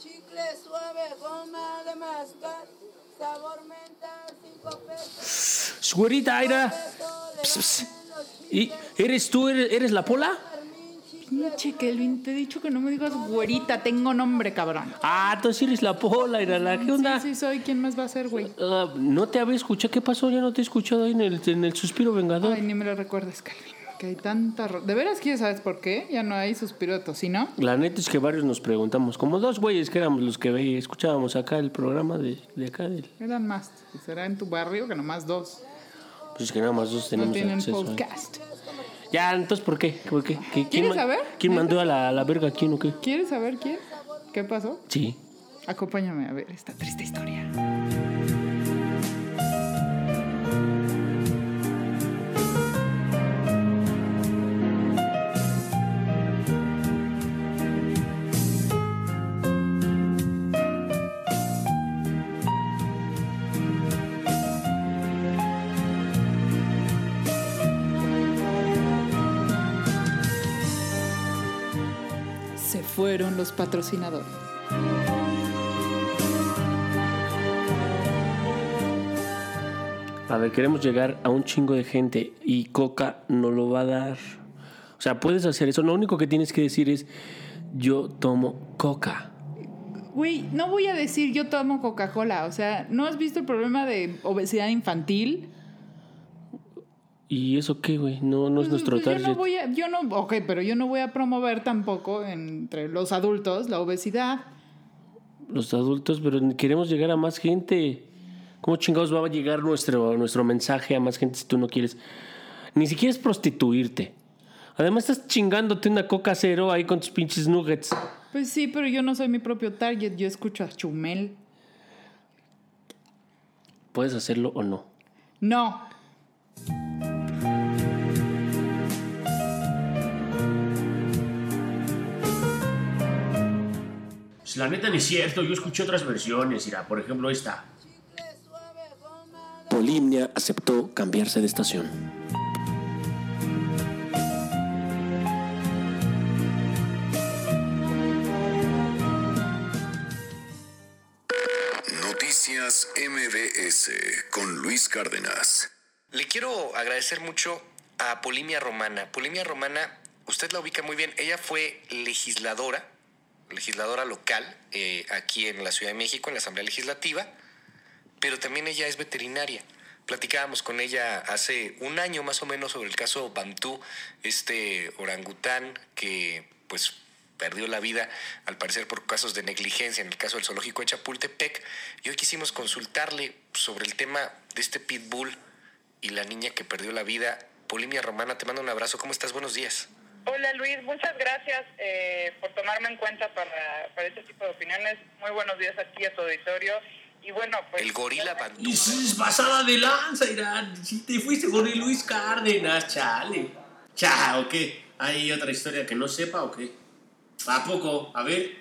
Chicle suave, goma de mascar, sabor menta, cinco pesos. Güerita, los ¿Y eres tú? ¿Eres, eres la pola? Pinche Kelvin, te he dicho que no me digas güerita, tengo nombre, cabrón. Ah, tú sí eres la pola, Aira. ¿Qué onda? Sí, sí, soy. ¿Quién más va a ser, güey? Ah, no te había escuchado. ¿Qué pasó? Ya no te he escuchado ahí en el, en el suspiro vengador. Ay, ni me lo recuerdes, Calvin. Que hay tanta... ro- ¿De veras quieres saber por qué? Ya no hay suspiro de tocino. La neta es que varios nos preguntamos, como dos güeyes que éramos los que ve, escuchábamos acá el programa de, de acá. Del, Eran más. Será en tu barrio que nomás dos. pues es que nada más dos No tenemos tienen acceso. ¿eh? podcast. Ya, entonces, ¿por qué? ¿Por qué? ¿Qui- ¿Quién, ¿Quieres ma- saber? ¿Quién mandó a la, a la verga? ¿Quién o qué? ¿Quieres saber quién? ¿Qué pasó? Sí. Acompáñame a ver esta triste historia. Fueron los patrocinadores. A ver, queremos llegar a un chingo de gente y Coca no lo va a dar. O sea, puedes hacer eso. Lo único que tienes que decir es, yo tomo Coca. Güey, no voy a decir yo tomo Coca-Cola. O sea, ¿no has visto el problema de obesidad infantil? ¿Y eso qué, güey? No, no es Pues, nuestro pues, yo target. no voy a, yo no, ok, pero yo no voy a promover tampoco entre los adultos la obesidad. Los adultos, pero queremos llegar a más gente. ¿Cómo chingados va a llegar nuestro, nuestro mensaje a más gente si tú no quieres? Ni siquiera es prostituirte. Además estás chingándote una coca cero ahí con tus pinches nuggets. Pues sí, pero yo no soy mi propio target, yo escucho a Chumel. Puedes hacerlo o no. No. La neta ni es cierto, yo escuché otras versiones, mira, por ejemplo esta. Polimnia aceptó cambiarse de estación. Noticias MBS con Luis Cárdenas. Le quiero agradecer mucho a Polimia Romana. Polimia Romana, usted la ubica muy bien. Ella fue legisladora, legisladora local eh, aquí en la Ciudad de México, en la Asamblea Legislativa, pero también ella es veterinaria. Platicábamos con ella hace un año más o menos sobre el caso Bantú, este orangután que pues perdió la vida al parecer por casos de negligencia en el caso del zoológico de Chapultepec y hoy quisimos consultarle sobre el tema de este pitbull y la niña que perdió la vida. Polimia Romana, te mando un abrazo. ¿Cómo estás? Buenos días. Hola Luis, muchas gracias eh, por tomarme en cuenta para, para este tipo de opiniones. Muy buenos días aquí a tu auditorio. Y bueno, pues... El gorila Bantú. es pasada de lanza, Irán. Si te fuiste con el Luis Cárdenas, chale. Cha, ¿o qué? ¿Hay otra historia que no sepa o qué? ¿A poco? A ver.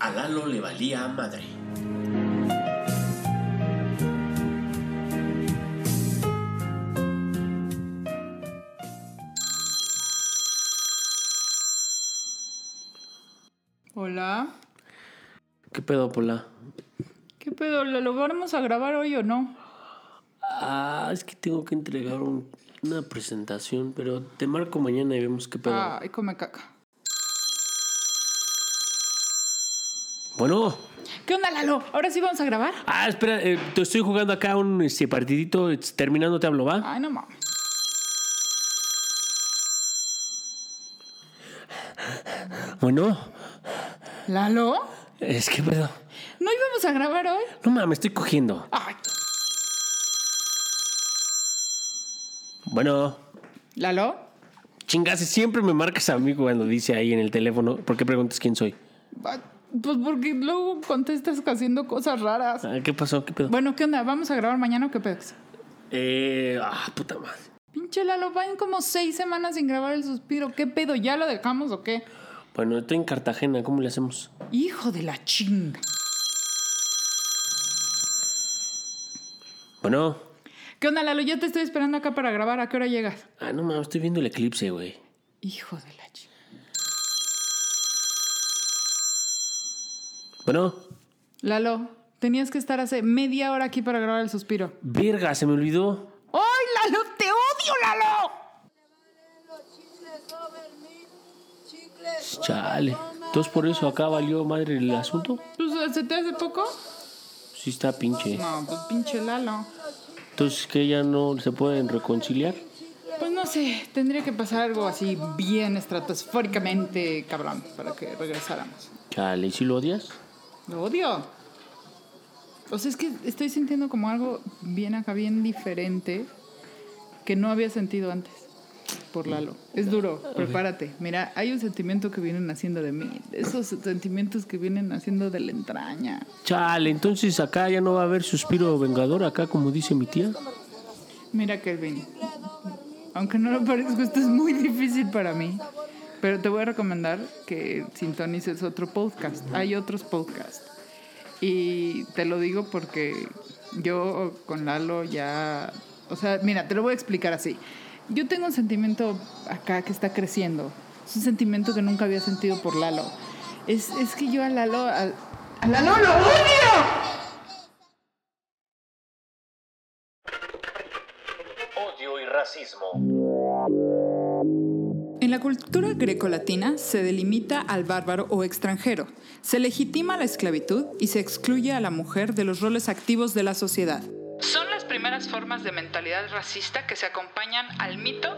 A Lalo le valía a madre. Hola. ¿Qué pedo, Pola? ¿Qué pedo? ¿Lo logramos a grabar hoy o no? Ah, es que tengo que entregar un- una presentación, pero te marco mañana y vemos qué pedo. Ay, come caca. Bueno. ¿Qué onda, Lalo? ¿Ahora sí vamos a grabar? Ah, espera, eh, te estoy jugando acá un este, partidito. es- Terminando te hablo, ¿va? Ay, no mames. Bueno, ¿Lalo? es que pedo. ¿No íbamos a grabar hoy? No mames, estoy cogiendo. Ay. Bueno, ¿Lalo? chingas, siempre me marcas a mí cuando dice ahí en el teléfono. ¿Por qué preguntas quién soy? Ay, Pues porque luego contestas haciendo cosas raras. Ah, ¿Qué pasó? ¿Qué pedo? Bueno, ¿qué onda? ¿Vamos a grabar mañana o qué pedo? Eh, ah, puta madre. Pinche Lalo, van como seis semanas sin grabar el suspiro. ¿Qué pedo? ¿Ya lo dejamos o qué? Bueno, estoy en Cartagena, ¿cómo le hacemos? Hijo de la chinga. Bueno, ¿Qué onda, Lalo? Yo te estoy esperando acá para grabar. ¿A qué hora llegas? ah, no mames, estoy viendo el eclipse, güey. Hijo de la chica. Bueno, Lalo, tenías que estar hace media hora aquí para grabar el suspiro. verga, se me olvidó. ¡Ay, Lalo! ¡Te odio, Lalo! Los chicles over mil, chicles Chale. Entonces por eso acá valió madre el asunto. Pues, ¿Se te hace poco? Sí está pinche. No, pues pinche Lalo. Entonces que ya no se pueden reconciliar. Pues no sé, tendría que pasar algo así bien estratosféricamente cabrón para que regresáramos. Chale, ¿y si lo odias? Lo odio. O sea, es que estoy sintiendo como algo bien acá, bien diferente que no había sentido antes por Lalo. Es duro, prepárate. Mira, hay un sentimiento que viene naciendo de mí. Esos sentimientos que vienen naciendo de la entraña. Chale, entonces acá ya no va a haber suspiro vengador, acá como dice mi tía. Mira, Kelvin. Aunque no lo parezca, esto es muy difícil para mí. Pero te voy a recomendar que sintonices otro podcast. Hay otros podcasts. Y te lo digo porque yo con Lalo ya... O sea, mira, te lo voy a explicar así. Yo tengo un sentimiento acá que está creciendo. Es un sentimiento que nunca había sentido por Lalo. Es, es que yo a Lalo... A, a Lalo lo odio. Odio y racismo. En la cultura grecolatina se delimita al bárbaro o extranjero, se legitima la esclavitud y se excluye a la mujer de los roles activos de la sociedad. Primeras formas de mentalidad racista que se acompañan al mito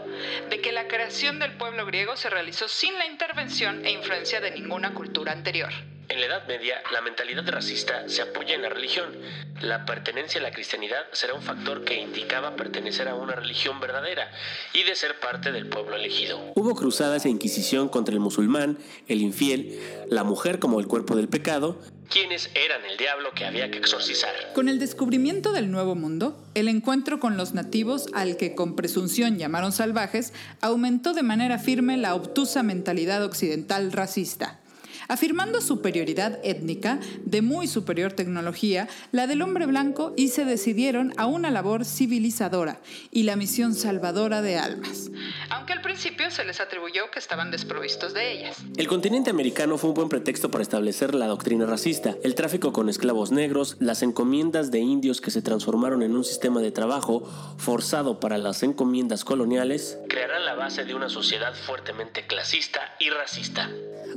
de que la creación del pueblo griego se realizó sin la intervención e influencia de ninguna cultura anterior. En la Edad Media, la mentalidad racista se apoya en la religión. La pertenencia a la cristianidad será un factor que indicaba pertenecer a una religión verdadera y de ser parte del pueblo elegido. Hubo cruzadas e inquisición contra el musulmán, el infiel, la mujer como el cuerpo del pecado, quienes eran el diablo que había que exorcizar. Con el descubrimiento del Nuevo Mundo, el encuentro con los nativos, al que con presunción llamaron salvajes, aumentó de manera firme la obtusa mentalidad occidental racista. Afirmando superioridad étnica, de muy superior tecnología, la del hombre blanco, y se decidieron a una labor civilizadora y la misión salvadora de almas. Aunque al principio se les atribuyó que estaban desprovistos de ellas. El continente americano fue un buen pretexto para establecer la doctrina racista, el tráfico con esclavos negros, las encomiendas de indios que se transformaron en un sistema de trabajo forzado para las encomiendas coloniales, crearán la base de una sociedad fuertemente clasista y racista.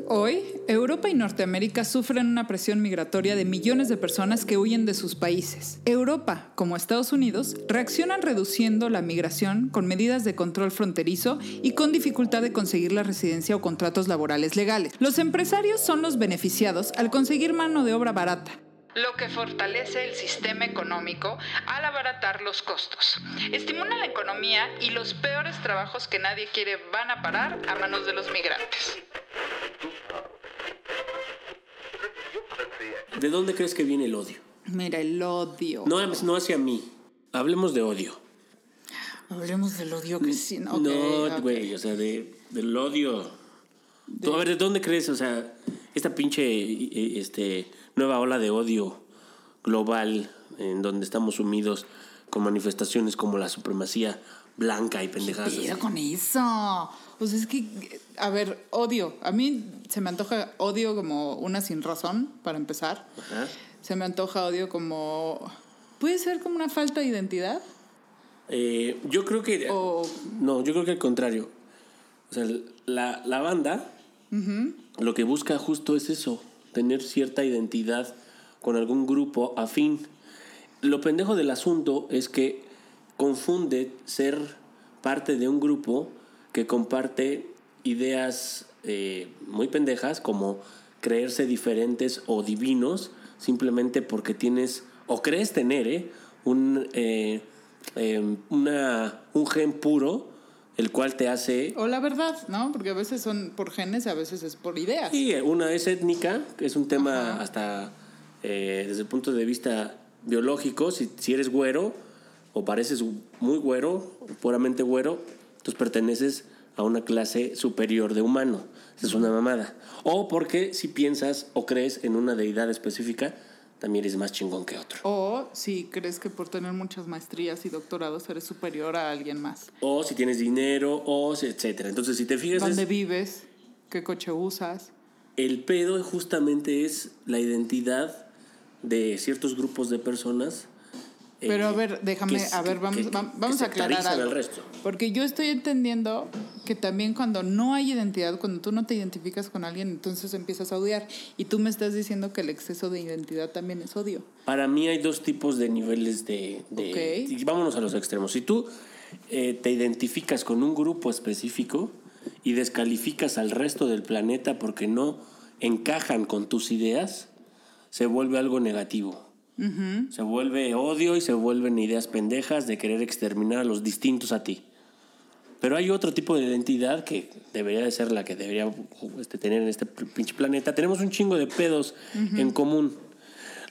Hoy, Europa y Norteamérica sufren una presión migratoria de millones de personas que huyen de sus países. Europa, como Estados Unidos, reaccionan reduciendo la migración con medidas de control fronterizo y con dificultad de conseguir la residencia o contratos laborales legales. Los empresarios son los beneficiados al conseguir mano de obra barata lo que fortalece el sistema económico al abaratar los costos. Estimula la economía y los peores trabajos que nadie quiere van a parar a manos de los migrantes. ¿De dónde crees que viene el odio? Mira, el odio. No, no hacia mí. Hablemos de odio. Hablemos del odio que sí. no, ok. güey, o sea, de, del odio. Tú, a ver, ¿de dónde crees? O sea, esta pinche este, nueva ola de odio global en donde estamos sumidos con manifestaciones como la supremacía blanca y pendejadas. Pero con eso. Pues es que, a ver, odio. A mí se me antoja odio como una sin razón, para empezar. Ajá. Se me antoja odio como... Puede ser como una falta de identidad. Eh, yo creo que... O- No, yo creo que al contrario. O sea, la, la banda lo que busca justo es eso, tener cierta identidad con algún grupo afín. Lo pendejo del asunto es que confunde ser parte de un grupo que comparte ideas eh, muy pendejas como creerse diferentes o divinos simplemente porque tienes o crees tener eh, un, eh, eh, una, un gen puro el cual te hace O la verdad, ¿no? Porque a veces son por genes, a veces es por ideas. Sí, una es étnica, que es un tema Ajá. hasta eh, desde el punto de vista biológico. Si, si eres güero o pareces muy güero, puramente güero, entonces perteneces a una clase superior de humano. Esa es una mamada. O porque si piensas o crees en una deidad específica, también eres más chingón que otro. O si crees que por tener muchas maestrías y doctorados eres superior a alguien más. O si tienes dinero, o si- etcétera. Entonces, si te fijas, ¿Dónde es- vives? ¿Qué coche usas? el pedo justamente es la identidad de ciertos grupos de personas. Pero eh, a ver, déjame, que- a ver, vamos, que- vam- que vamos a aclarar algo. al resto. Porque yo estoy entendiendo que también cuando no hay identidad, cuando tú no te identificas con alguien, entonces empiezas a odiar. Y tú me estás diciendo que el exceso de identidad también es odio. Para mí hay dos tipos de niveles de... de- Ok. y vámonos a los extremos. Si tú eh, te identificas con un grupo específico y descalificas al resto del planeta porque no encajan con tus ideas, se vuelve algo negativo. Se vuelve odio y se vuelven ideas pendejas de querer exterminar a los distintos a ti. Pero hay otro tipo de identidad que debería de ser la que debería este, tener en este pinche planeta. Tenemos un chingo de pedos en común.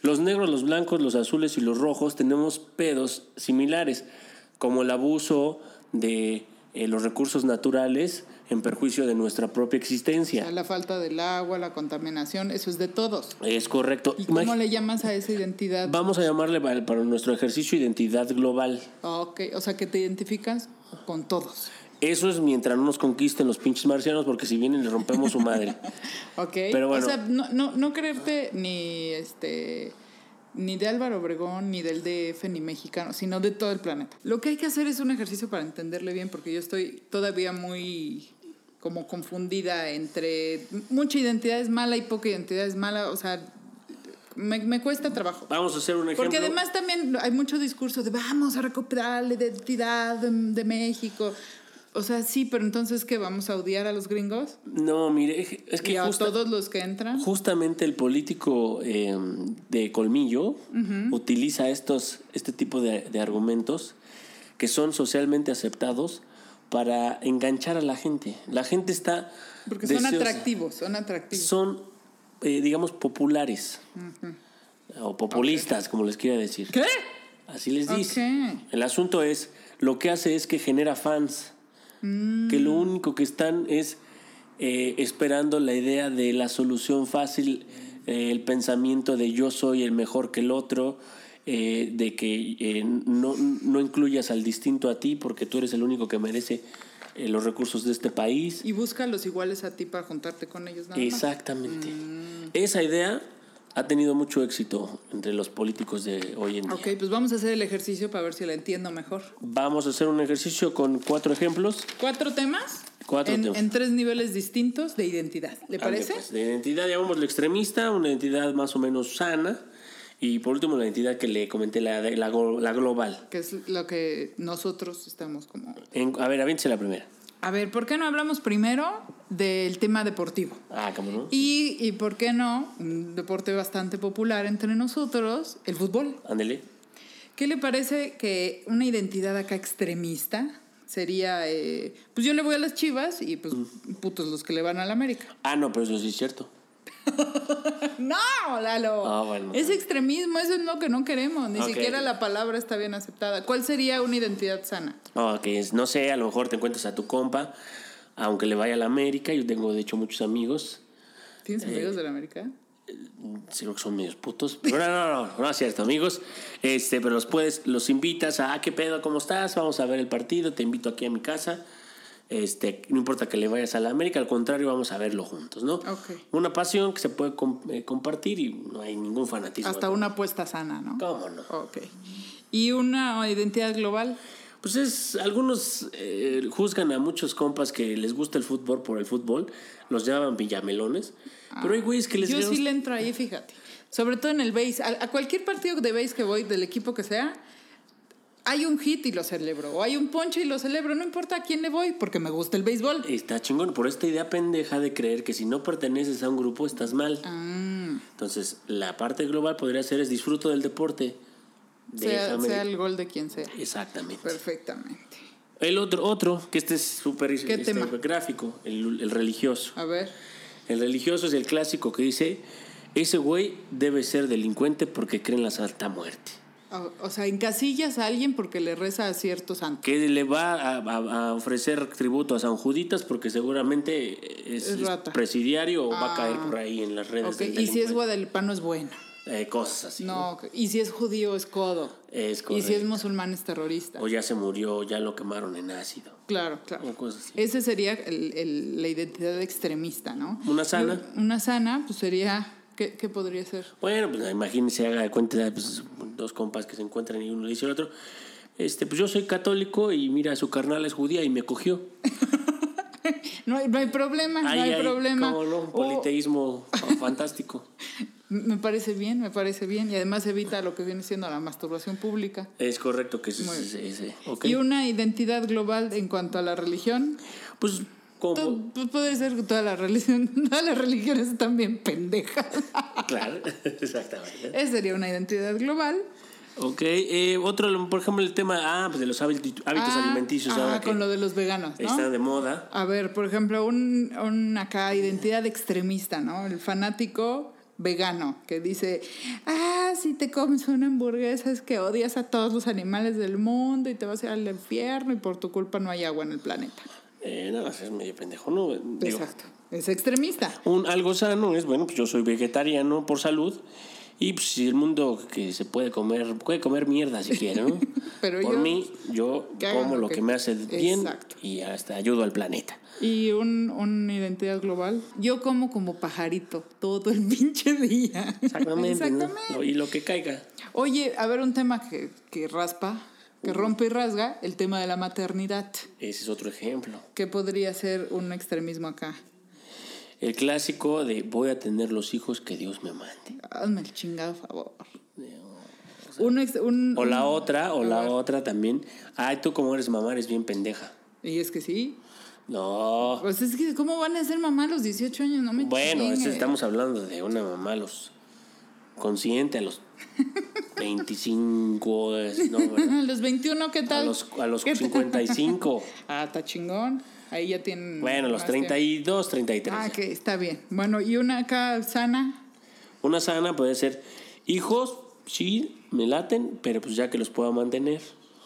Los negros, los blancos, los azules y los rojos tenemos pedos similares, como el abuso de eh, los recursos naturales en perjuicio de nuestra propia O existencia. sea, la falta del agua, la contaminación, eso es de todos. Es correcto. ¿Y cómo Imag- le llamas a esa identidad? Vamos a llamarle para, para nuestro ejercicio identidad global. Ok, o sea, que te identificas con todos. Eso es mientras no nos conquisten los pinches marcianos, porque si vienen le rompemos su madre. Ok. Pero bueno. O sea, no, no, no creerte ni este ni de Álvaro Obregón, ni del DF, ni mexicano, sino de todo el planeta. Lo que hay que hacer es un ejercicio para entenderle bien, porque yo estoy todavía muy como confundida entre mucha identidad es mala y poca identidad es mala, o sea, me, me cuesta trabajo. Vamos a hacer un ejemplo. Porque además también hay mucho discurso de vamos a recuperar la identidad de, de México. O sea, sí, pero entonces ¿qué? ¿Vamos a odiar a los gringos? No, mire, es que ¿Y a justa- todos los que entran? justamente el político eh, de colmillo utiliza estos, este tipo de, de argumentos que son socialmente aceptados para enganchar a la gente. La gente está... Porque son atractivos, son atractivos. Son, eh, digamos, populares. O populistas, como les quiera decir. ¿Qué? Así les dice. El asunto es, lo que hace es que genera fans. Que lo único que están es eh, esperando la idea de la solución fácil, eh, el pensamiento de yo soy el mejor que el otro, eh, de que eh, no, no incluyas al distinto a ti porque tú eres el único que merece eh, los recursos de este país. Y busca los iguales a ti para juntarte con ellos nada más. Exactamente. Esa idea ha tenido mucho éxito entre los políticos de hoy en día. Ok, pues vamos a hacer el ejercicio para ver si la entiendo mejor. Vamos a hacer un ejercicio con cuatro ejemplos. ¿Cuatro temas? Cuatro en, temas. en tres niveles distintos de identidad. ¿Le parece? pues, de identidad, llamémoslo extremista, una identidad más o menos sana. Y por último, la identidad que le comenté, la, la, la global. Que es lo que nosotros estamos como... En- a ver, aviéntese la primera. A ver, ¿por qué no hablamos primero del tema deportivo? Ah, ¿cómo no? Y, y por qué no, un deporte bastante popular entre nosotros, el fútbol. Ándele. ¿Qué le parece que una identidad acá extremista sería, eh, pues yo le voy a las chivas y pues putos los que le van a la América? Ah, no, pero eso sí es cierto. No, Lalo. Ah, bueno. Es extremismo, eso es lo que no queremos. Ni Ok. siquiera la palabra está bien aceptada. ¿Cuál sería una identidad sana? Ah, que no sé, a lo mejor te encuentras a tu compa, aunque le vaya a la América. Yo tengo, de hecho, muchos amigos. ¿Tienes Eh, amigos de la América? Sí, creo que son medios putos. Pero no, no, no, no es cierto, amigos. Este, pero los puedes, los invitas a, ah, ¿qué pedo? ¿Cómo estás? Vamos a ver el partido, te invito aquí a mi casa. Este, no importa que le vayas a la América, al contrario, vamos a verlo juntos, ¿no? Una pasión que se puede eh, compartir y no hay ningún fanatismo. Hasta una apuesta sana, ¿no? ¿Cómo no? Ok. ¿Y una identidad global? Pues es, algunos eh, juzgan a muchos compas que les gusta el fútbol por el fútbol, los llaman villamelones, pero hay güeyes que les Yo sí le entro ahí, fíjate. Sobre todo en el base. A, a cualquier partido de base que voy, del equipo que sea, hay un hit y lo celebro. O hay un ponche y lo celebro. No importa a quién le voy, porque me gusta el béisbol. Está chingón por esta idea pendeja de creer que si no perteneces a un grupo estás mal. Ah. Entonces, la parte global podría ser es disfruto del deporte. Sea, sea el gol de quien sea. Exactamente. Perfectamente. El otro, otro, que este es súper ¿Qué este, gráfico, el, el religioso. A ver. El religioso es el clásico que dice, ese güey debe ser delincuente porque cree en la Santa Muerte. O, o sea, encasillas a alguien porque le reza a cierto santo. Que le va a, a- a ofrecer tributo a San Juditas porque seguramente es, Es rata. presidiario o va a caer Ah. por ahí en las redes. Ok, del Y si es guadalupano es bueno. Eh, cosas así. No, y si es judío es codo. Es Y si correcto. es musulmán es terrorista. O ya se murió, ya lo quemaron en ácido. Claro, claro. O cosas así. Ese sería el- el- la identidad extremista, ¿no? Una sana. Una sana, pues sería. ¿Qué, qué podría ser? Bueno, pues imagínense, haga de cuenta, pues, dos compas que se encuentran y uno le dice al otro, este, pues yo soy católico y mira, su carnal es judía y me cogió. No hay, no hay problema, no hay problema. cómo no, politeísmo fantástico. me parece bien, me parece bien. Y además evita lo que viene siendo la masturbación pública. Es correcto que es ese, ese, ok. Y una identidad global en cuanto a la religión. Pues, como, Pues puede ser que toda la religión, todas las religiones están bien pendejas. claro, exactamente. Esa sería una identidad global. Ok, eh, otro, por ejemplo, el tema, ah, pues de los hábitos, Ah, alimenticios ah, ahora que con lo de los veganos, ¿no? están de moda. A ver, por ejemplo, un, un acá identidad extremista, ¿no? El fanático vegano que dice, ah, si te comes una hamburguesa es que odias a todos los animales del mundo y te vas a ir al infierno y por tu culpa no hay agua en el planeta. Eh, no, es medio pendejo, ¿no? Digo, Exacto. Es extremista. Un, algo sano es, bueno, pues yo soy vegetariano por salud. Y pues si el mundo que se puede comer, puede comer mierda si quiere, ¿no? Pero por yo- mí, yo como lo que- que me hace bien Exacto. y hasta ayudo al planeta. Y un, una identidad global. Yo como como pajarito todo el pinche día. Exactamente, ¿no? Exactamente. Lo- Y lo que caiga. Oye, a ver, un tema que, que raspa, que rompe y rasga, el tema de la maternidad. Ese es otro ejemplo. ¿Qué podría ser un extremismo acá? El clásico de voy a tener los hijos que Dios me mande. Hazme el chingado favor. Un ex- un- O la un- otra, o la otra también. Ay, tú como eres mamá eres bien pendeja. Y es que sí. No. Pues es que, ¿cómo van a ser mamá a los 18 años? No me Bueno, estamos hablando de una mamá a los consciente a los 25, es- no, ¿verdad? A los 21, ¿qué a tal? los, a los ¿Qué tal? 55. Ah, está chingón. Ahí ya tienen. Bueno, los más tiempo. 32, 33. Ah, que está bien. Bueno, y una acá sana. Una sana puede ser hijos, sí, me laten, pero pues ya que los puedo mantener.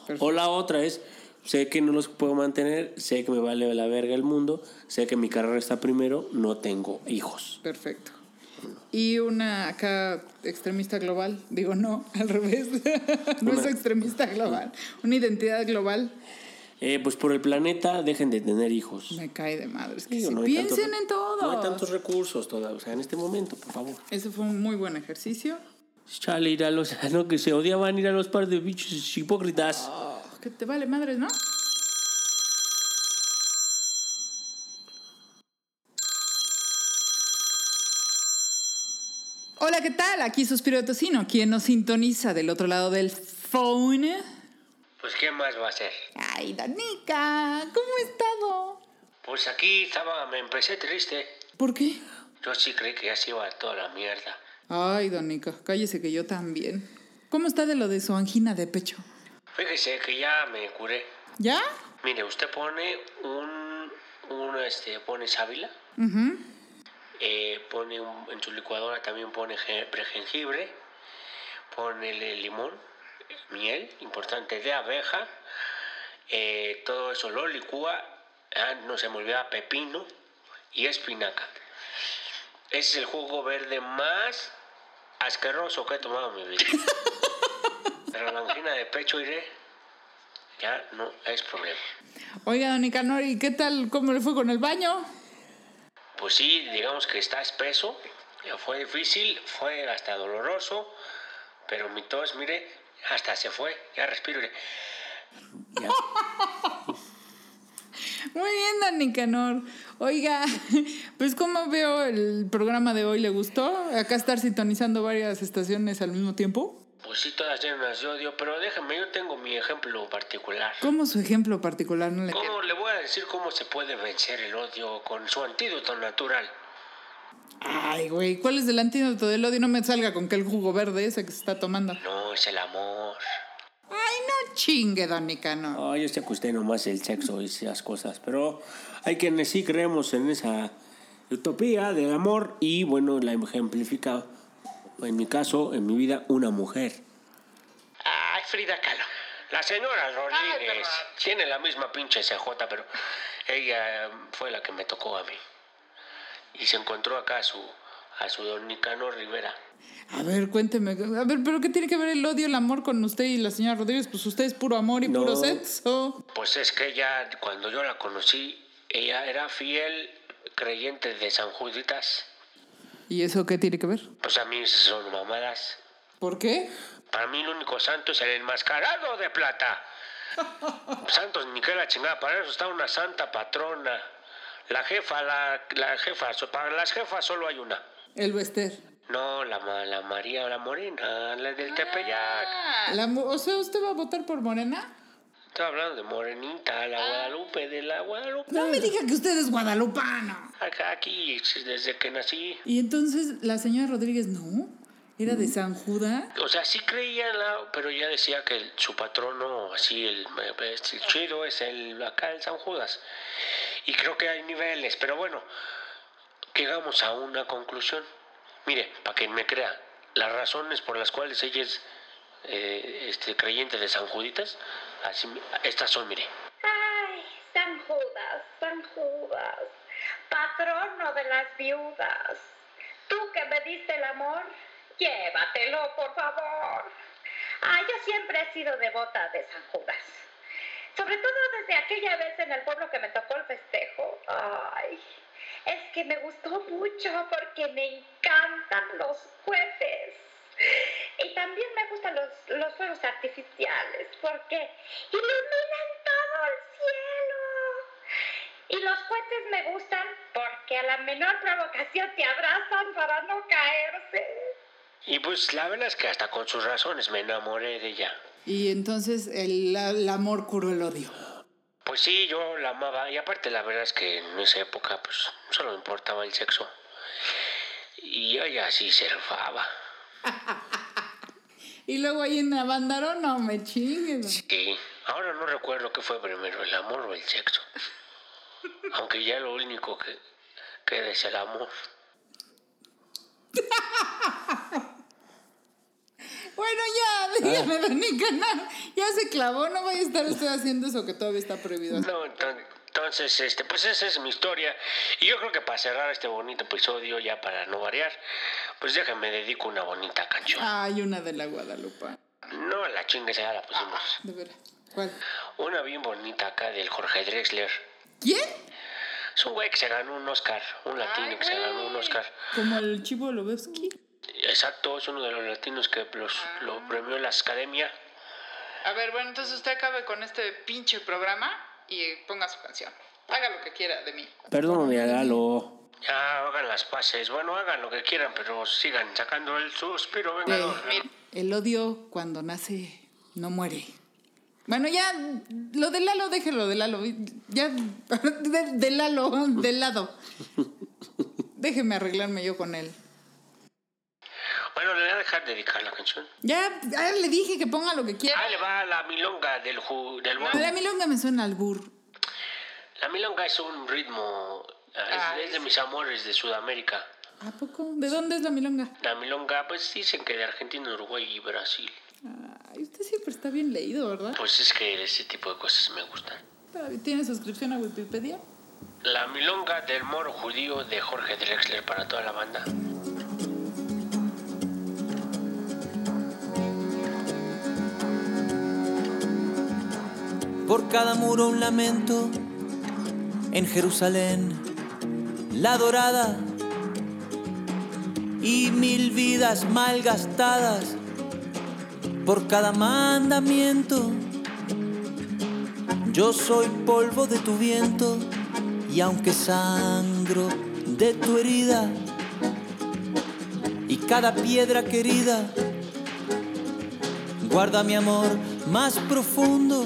Perfecto. O la otra es, sé que no los puedo mantener, sé que me vale la verga el mundo, sé que mi carrera está primero, no tengo hijos. Perfecto. Y una acá extremista global. Digo, no, al revés. no es extremista global. Una identidad global. Eh, pues por el planeta dejen de tener hijos. Me cae de madre. Es que Digo, sí. no Piensen tantos- en todo. No hay tantos recursos todavía, o sea, en este momento, por favor. Ese fue un muy buen ejercicio. Chale, ir a los, no, que se odiaban ir a los par de bichos hipócritas. Oh, que te vale madres, ¿no? Hola, ¿qué tal? Aquí Suspiro de Tocino. ¿Quién nos sintoniza del otro lado del phone? Pues ¿qué más va a ser? Ay, Danica, ¿cómo he estado? Pues aquí estaba, me empecé triste. ¿Por qué? Yo sí creí que ya se iba toda la mierda. Ay, Danica, cállese que yo también. ¿Cómo está de lo de su angina de pecho? Fíjese que ya me curé. ¿Ya? Mire, usted pone un, un este, pone sábila, Ujú. Eh, pone un- en su licuadora también pone jengibre, pone limón, miel, importante, de abeja, eh, todo eso lo licúa, ah, no se me olvida pepino y espinaca. Ese es el jugo verde más asqueroso que he tomado en mi vida. Pero la angina de pecho iré, ya no es problema. Oiga, Danica, ¿no? ¿y qué tal? ¿Cómo le fue con el baño? Pues sí, digamos que está espeso, eh, fue difícil, fue hasta doloroso, pero mi tos, mire, hasta se fue, ya respiro. Ya. Muy bien, Dani Nicanor. Oiga, pues como veo el programa de hoy, ¿le gustó? Acá estar sintonizando varias estaciones al mismo tiempo. Pues sí, todas llenas de odio, pero déjame, yo tengo mi ejemplo particular. ¿Cómo su ejemplo particular no le ¿Cómo le voy a decir cómo se puede vencer el odio con su antídoto natural? Ay, güey, ¿cuál es el antídoto del odio? No me salga con que el jugo verde ese que se está tomando. No, es el amor. Ay, no chingue, Don Nicanor. Ay, yo sé que usted nomás el sexo y esas cosas, pero hay quienes sí creemos en esa utopía del amor y bueno, la ejemplifica, en mi caso, en mi vida, una mujer. Ay, Frida Kahlo. La señora Rodríguez tiene la misma pinche CJ, pero ella fue la que me tocó a mí. Y se encontró acá a su, a su don Nicanor Rivera. A ver, cuénteme. A ver, ¿pero qué tiene que ver el odio, el amor con usted y la señora Rodríguez? Pues usted es puro amor y No. puro sexo. Pues es que ella, cuando yo la conocí, ella era fiel creyente de San Juditas. ¿Y eso qué tiene que ver? Pues a mí son mamadas. ¿Por qué? Para mí el único santo es el enmascarado de plata. Santos ni que la chingada, para eso está una santa patrona. La jefa, la, la jefa, para las jefas solo hay una. El Bester. No, la, la María, la Morena, la del Tepeyac. La o sea, ¿usted va a votar por Morena? Estoy hablando de Morenita, la Guadalupe, de la Guadalupe. No me diga que usted es guadalupano. Acá, aquí, desde que nací. Y entonces la señora Rodríguez no. Era de San Judas. O sea, sí creía en la, pero ya decía que el- su patrono, así, el, el chido es el, acá el San Judas. Y creo que hay niveles, pero bueno, llegamos a una conclusión. Mire, para que me crea, las razones por las cuales ella es eh, este, creyente de San Juditas, así, estas son, mire. Ay, San Judas, San Judas, patrono de las viudas. Tú que me diste el amor, llévatelo, por favor. Ay, yo siempre he sido devota de San Judas. Sobre todo desde aquella vez en el pueblo que me tocó el festejo. Ay, es que me gustó mucho porque me encantan los cohetes. Y también me gustan los, los fuegos artificiales porque iluminan todo el cielo. Y los cohetes me gustan porque a la menor provocación te abrazan para no caerse. Y pues la verdad es que hasta con sus razones me enamoré de ella. Y entonces el, la- el amor curó el odio. Pues sí, yo la amaba. Y aparte la verdad es que en esa época pues solo me importaba el sexo. Y ella sí se rifaba. Y luego ahí en Avándaro, no me chingues. Sí, ahora no recuerdo qué fue primero, el amor o el sexo. Aunque ya lo único que queda es el amor. Bueno, ya, dígame, don Nicanor. Ya se clavó, no vaya a estar usted haciendo eso que todavía está prohibido. No, enton- entonces, este, pues esa es mi historia. Y yo creo que para cerrar este bonito episodio, ya para no variar, pues déjame dedico una bonita canción. Hay una de la Guadalupe. No, la chingue ya la pusimos. De veras. ¿Cuál? Una bien bonita acá del Jorge Drexler. ¿Quién? Es un güey que se ganó un Oscar, un latino que se ganó un Oscar. Como el Chivo Lobevsky. Exacto, es uno de los latinos que los, lo premió la academia. A ver, bueno, entonces usted acabe con este pinche programa y ponga su canción. Haga lo que quiera de mí. Perdóname, Lalo. Ya hagan las paces, bueno, hagan lo que quieran, pero sigan sacando el suspiro, venga. el odio cuando nace no muere. Bueno, ya, lo de Lalo, déjelo de Lalo. Ya, de, de Lalo, del lado. Déjeme arreglarme yo con él. Bueno, le voy a dejar dedicar la canción. Ya, ya le dije que ponga lo que quiera. Ahí le va la milonga del, ju- del mono. La milonga me suena al bur. La milonga es un ritmo, es, es de mis amores de Sudamérica. ¿A poco? ¿De dónde es la milonga? La milonga, pues dicen que de Argentina, Uruguay y Brasil. Ay, usted siempre está bien leído, ¿verdad? Pues es que ese tipo de cosas me gustan. ¿Tiene suscripción a Wikipedia? La milonga del moro judío de Jorge Drexler para toda la banda. Por cada muro un lamento en Jerusalén, la dorada y mil vidas mal gastadas por cada mandamiento. Yo soy polvo de tu viento y aunque sangro de tu herida y cada piedra querida guarda mi amor más profundo.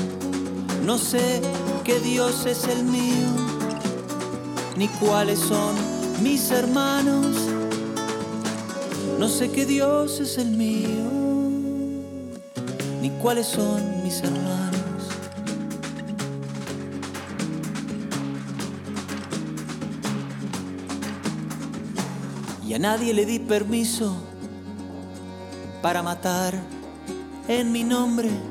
No sé qué Dios es el mío, ni cuáles son mis hermanos. No sé qué Dios es el mío, ni cuáles son mis hermanos. Y a nadie le di permiso para matar en mi nombre.